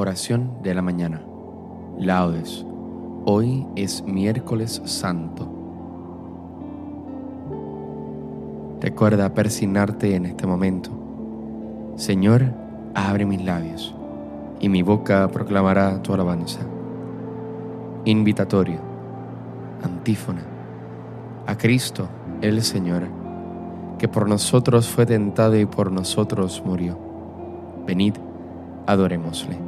Oración de la mañana. Laudes. Hoy es miércoles santo. Recuerda persignarte en este momento. Señor, abre mis labios, y mi boca proclamará tu alabanza. Invitatorio. Antífona. A Cristo, el Señor, que por nosotros fue tentado y por nosotros murió. Venid, adorémosle.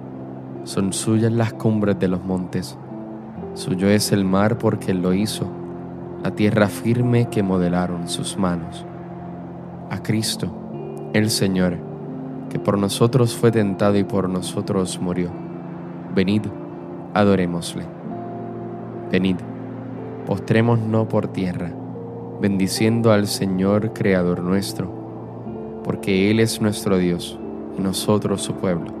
son suyas las cumbres de los montes. Suyo es el mar porque Él lo hizo, la tierra firme que modelaron sus manos. A Cristo, el Señor, que por nosotros fue tentado y por nosotros murió. Venid, adorémosle. Venid, postrémonos por tierra, bendiciendo al Señor Creador nuestro, porque Él es nuestro Dios y nosotros su pueblo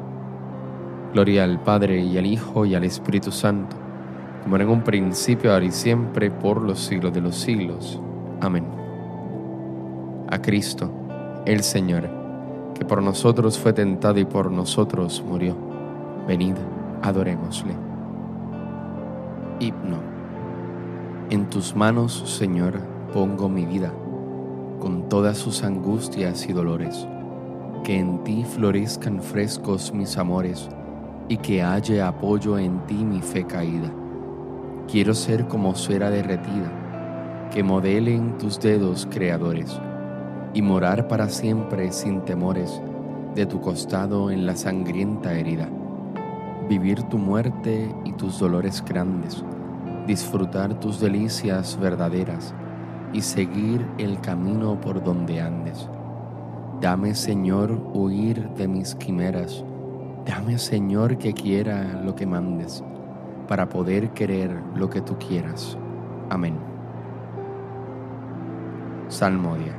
Gloria al Padre y al Hijo y al Espíritu Santo, como en un principio, ahora y siempre, por los siglos de los siglos. Amén. A Cristo, el Señor, que por nosotros fue tentado y por nosotros murió. Venid, adorémosle. Himno. En tus manos, Señor, pongo mi vida, con todas sus angustias y dolores. Que en ti florezcan frescos mis amores y que halle apoyo en ti mi fe caída. Quiero ser como cera derretida, que modelen tus dedos creadores, y morar para siempre sin temores de tu costado en la sangrienta herida. Vivir tu muerte y tus dolores grandes, disfrutar tus delicias verdaderas y seguir el camino por donde andes. Dame, Señor, huir de mis quimeras Dame, Señor, que quiera lo que mandes, para poder querer lo que tú quieras. Amén. Salmodia.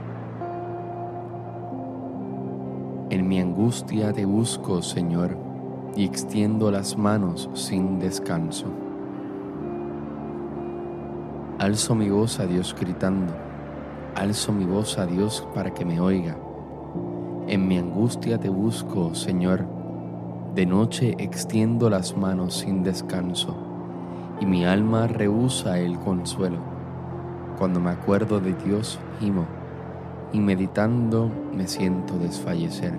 En mi angustia te busco, Señor, y extiendo las manos sin descanso. Alzo mi voz a Dios gritando, alzo mi voz a Dios para que me oiga. En mi angustia te busco, Señor, de noche extiendo las manos sin descanso, y mi alma rehúsa el consuelo. Cuando me acuerdo de Dios, gimo, y meditando me siento desfallecer.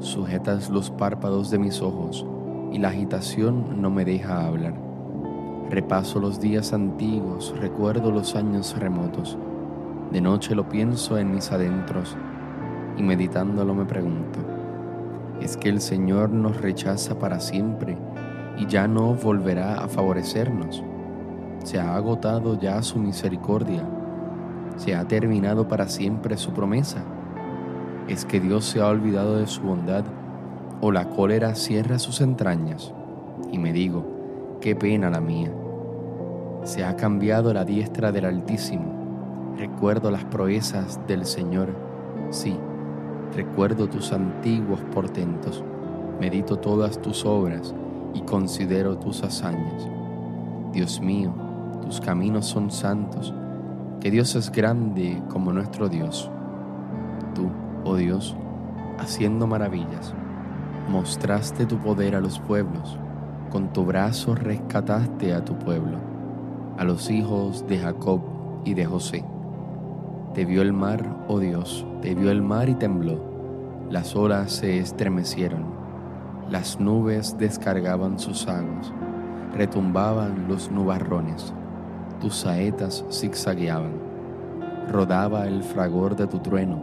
Sujetas los párpados de mis ojos, y la agitación no me deja hablar. Repaso los días antiguos, recuerdo los años remotos. De noche lo pienso en mis adentros y meditándolo me pregunto, ¿es que el Señor nos rechaza para siempre y ya no volverá a favorecernos? ¿Se ha agotado ya su misericordia? ¿Se ha terminado para siempre su promesa? ¿Es que Dios se ha olvidado de su bondad o la cólera cierra sus entrañas? Y me digo, qué pena la mía se ha cambiado la diestra del Altísimo. Recuerdo las proezas del Señor. Sí, recuerdo tus antiguos portentos. Medito todas tus obras y considero tus hazañas. Dios mío, tus caminos son santos. Que Dios es grande como nuestro Dios. Tú, oh Dios, haciendo maravillas, mostraste tu poder a los pueblos. Con tu brazo rescataste a tu pueblo a los hijos de Jacob y de José. Te vio el mar, oh Dios, te vio el mar y tembló. Las olas se estremecieron, las nubes descargaban sus aguas, retumbaban los nubarrones, tus saetas zigzagueaban, rodaba el fragor de tu trueno,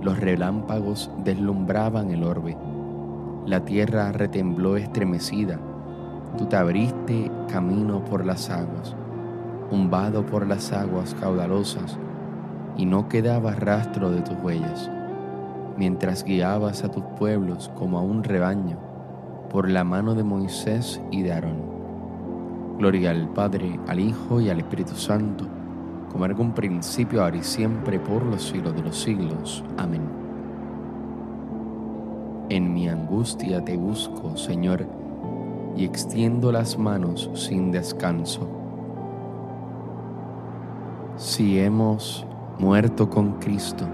los relámpagos deslumbraban el orbe, la tierra retembló estremecida, tú te abriste camino por las aguas. Umbado por las aguas caudalosas, y no quedaba rastro de tus huellas, mientras guiabas a tus pueblos como a un rebaño, por la mano de Moisés y de Aarón. Gloria al Padre, al Hijo y al Espíritu Santo, como era un principio, ahora y siempre, por los siglos de los siglos. Amén. En mi angustia te busco, Señor, y extiendo las manos sin descanso si hemos muerto con Cristo,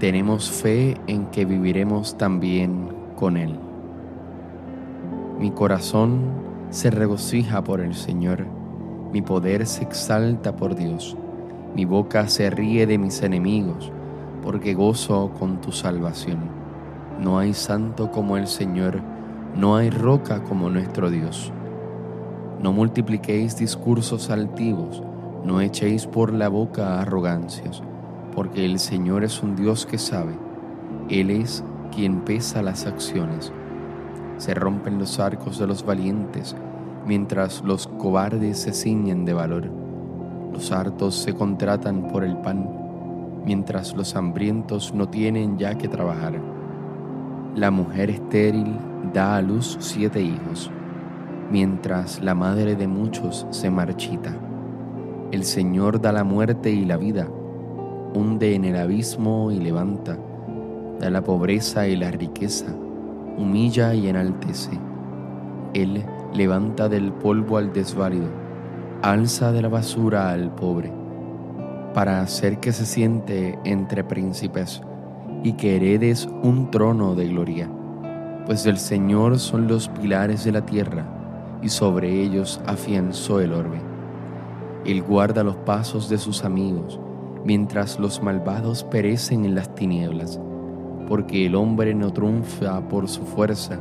tenemos fe en que viviremos también con Él. Mi corazón se regocija por el Señor, mi poder se exalta por Dios, mi boca se ríe de mis enemigos, porque gozo con tu salvación. No hay santo como el Señor, no hay roca como nuestro Dios. No multipliquéis discursos altivos, no echéis por la boca arrogancias, porque el Señor es un Dios que sabe. Él es quien pesa las acciones. Se rompen los arcos de los valientes, mientras los cobardes se ciñen de valor. Los hartos se contratan por el pan, mientras los hambrientos no tienen ya que trabajar. La mujer estéril da a luz siete hijos, mientras la madre de muchos se marchita. El Señor da la muerte y la vida, hunde en el abismo y levanta, da la pobreza y la riqueza, humilla y enaltece. Él levanta del polvo al desválido, alza de la basura al pobre, para hacer que se siente entre príncipes y que heredes un trono de gloria. Pues del Señor son los pilares de la tierra, y sobre ellos afianzó el orbe. Él guarda los pasos de sus amigos, mientras los malvados perecen en las tinieblas, porque el hombre no triunfa por su fuerza.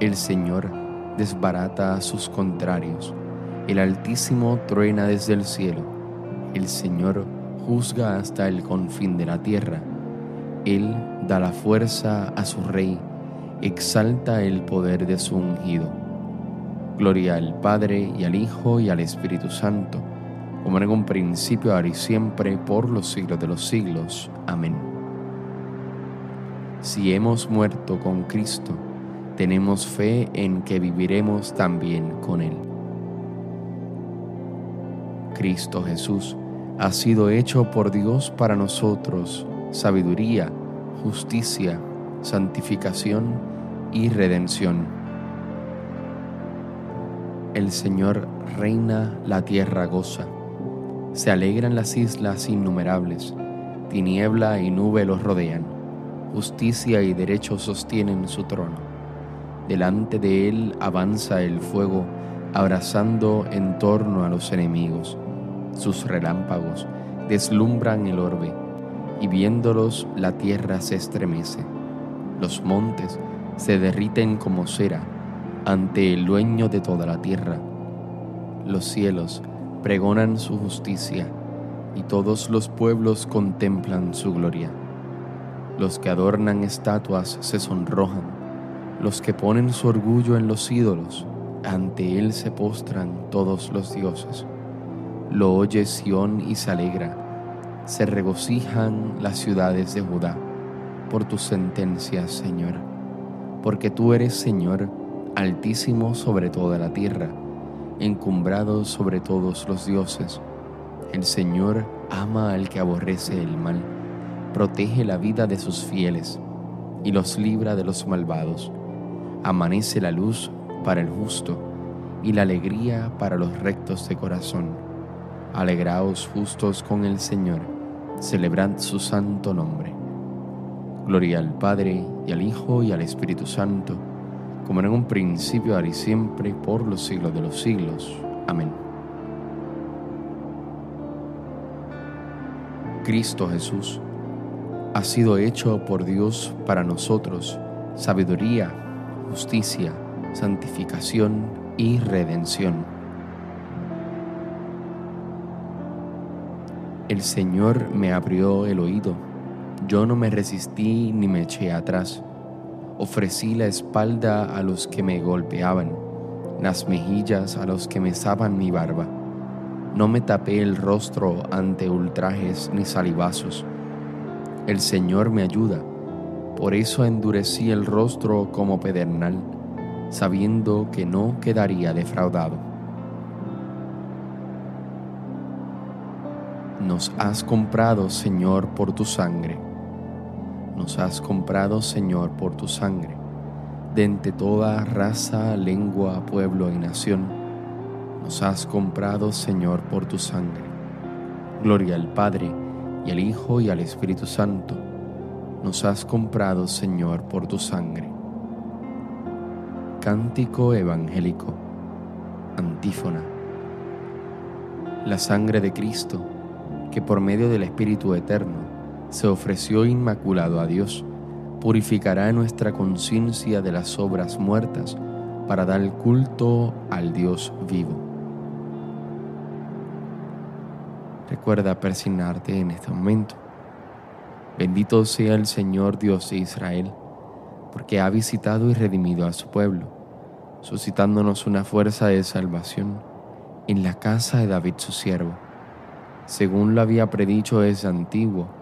El Señor desbarata a sus contrarios, el Altísimo truena desde el cielo, el Señor juzga hasta el confín de la tierra, Él da la fuerza a su rey, exalta el poder de su ungido Gloria al Padre y al Hijo y al Espíritu Santo, como en un principio, ahora y siempre, por los siglos de los siglos. Amén. Si hemos muerto con Cristo, tenemos fe en que viviremos también con Él. Cristo Jesús ha sido hecho por Dios para nosotros sabiduría, justicia, santificación y redención el Señor reina, la tierra goza. Se alegran las islas innumerables, tiniebla y nube los rodean, justicia y derecho sostienen su trono. Delante de él avanza el fuego, abrazando en torno a los enemigos. Sus relámpagos deslumbran el orbe, y viéndolos la tierra se estremece. Los montes se derriten como cera ante el dueño de toda la tierra. los cielos pregonan su justicia, y todos los pueblos contemplan su gloria. Los que adornan estatuas se sonrojan, los que ponen su orgullo en los ídolos, ante él se postran todos los dioses. Lo oye Sión y se alegra, se regocijan las ciudades de Judá por tus sentencias, Señor, porque tú eres Señor, altísimo sobre toda la tierra, encumbrado sobre todos los dioses. El Señor ama al que aborrece el mal, protege la vida de sus fieles y los libra de los malvados. Amanece la luz para el justo y la alegría para los rectos de corazón. Alegraos justos con el Señor, celebrad su santo nombre. Gloria al Padre y al Hijo y al Espíritu Santo, como en un principio, ahora y siempre, por los siglos de los siglos. Amén. Cristo Jesús ha sido hecho por Dios para nosotros sabiduría, justicia, santificación y redención. El Señor me abrió el oído, yo no me resistí ni me eché atrás. Ofrecí la espalda a los que me golpeaban, las mejillas a los que me mesaban mi barba. No me tapé el rostro ante ultrajes ni salivazos. El Señor me ayuda, por eso endurecí el rostro como pedernal sabiendo que no quedaría defraudado. Nos has comprado, Señor, por tu sangre. Nos has comprado, Señor, por tu sangre, de toda raza, lengua, pueblo y nación. Nos has comprado, Señor, por tu sangre. Gloria al Padre, y al Hijo, y al Espíritu Santo. Nos has comprado, Señor, por tu sangre. Cántico evangélico. Antífona. La sangre de Cristo, que por medio del Espíritu Eterno se ofreció inmaculado a Dios, purificará nuestra conciencia de las obras muertas para dar culto al Dios vivo. Recuerda persignarte en este momento. Bendito sea el Señor Dios de Israel porque ha visitado y redimido a su pueblo, suscitándonos una fuerza de salvación en la casa de David su siervo, según lo había predicho desde antiguo,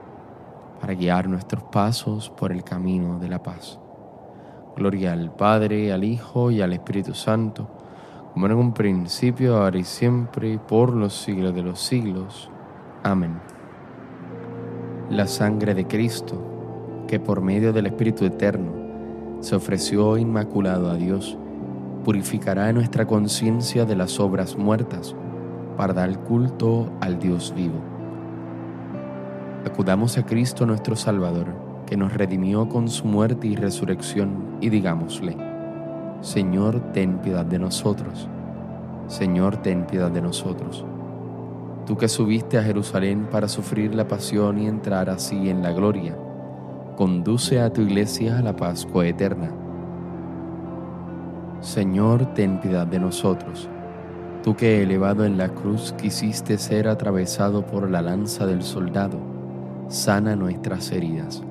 para guiar nuestros pasos por el camino de la paz. Gloria al Padre, al Hijo y al Espíritu Santo, como en un principio, ahora y siempre, por los siglos de los siglos. Amén. La sangre de Cristo, que por medio del Espíritu Eterno se ofreció inmaculado a Dios, purificará nuestra conciencia de las obras muertas para dar culto al Dios vivo. Acudamos a Cristo nuestro Salvador, que nos redimió con su muerte y resurrección, y digámosle, Señor, ten piedad de nosotros. Señor, ten piedad de nosotros. Tú que subiste a Jerusalén para sufrir la pasión y entrar así en la gloria, conduce a tu iglesia a la Pascua eterna. Señor, ten piedad de nosotros. Tú que elevado en la cruz quisiste ser atravesado por la lanza del soldado, sana nuestras heridas.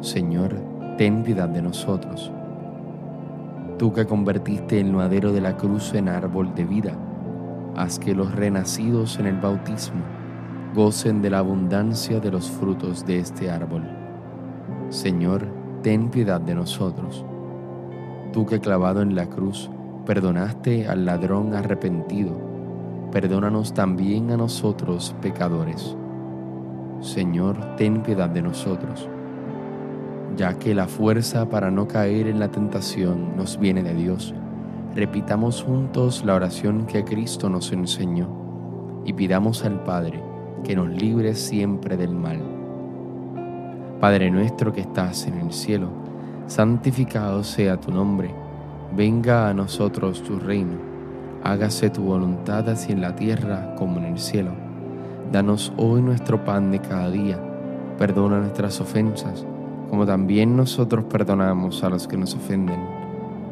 Señor, ten piedad de nosotros. Tú que convertiste el madero de la cruz en árbol de vida, haz que los renacidos en el bautismo gocen de la abundancia de los frutos de este árbol. Señor, ten piedad de nosotros. Tú que clavado en la cruz perdonaste al ladrón arrepentido, perdónanos también a nosotros pecadores. Señor, ten piedad de nosotros. Ya que la fuerza para no caer en la tentación nos viene de Dios, repitamos juntos la oración que Cristo nos enseñó y pidamos al Padre que nos libre siempre del mal. Padre nuestro que estás en el cielo, santificado sea tu nombre, venga a nosotros tu reino, hágase tu voluntad así en la tierra como en el cielo. Danos hoy nuestro pan de cada día, perdona nuestras ofensas, como también nosotros perdonamos a los que nos ofenden.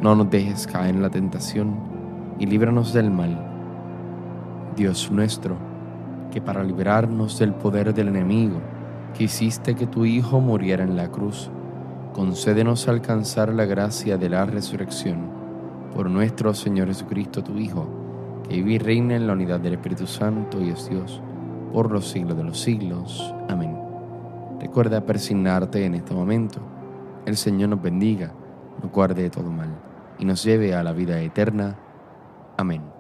No nos dejes caer en la tentación y líbranos del mal. Dios nuestro, que para librarnos del poder del enemigo, quisiste que tu Hijo muriera en la cruz, concédenos alcanzar la gracia de la resurrección por nuestro Señor Jesucristo, tu Hijo, que vive y reina en la unidad del Espíritu Santo y es Dios, por los siglos de los siglos. Amén. Recuerda persignarte en este momento. El Señor nos bendiga, nos guarde de todo mal y nos lleve a la vida eterna. Amén.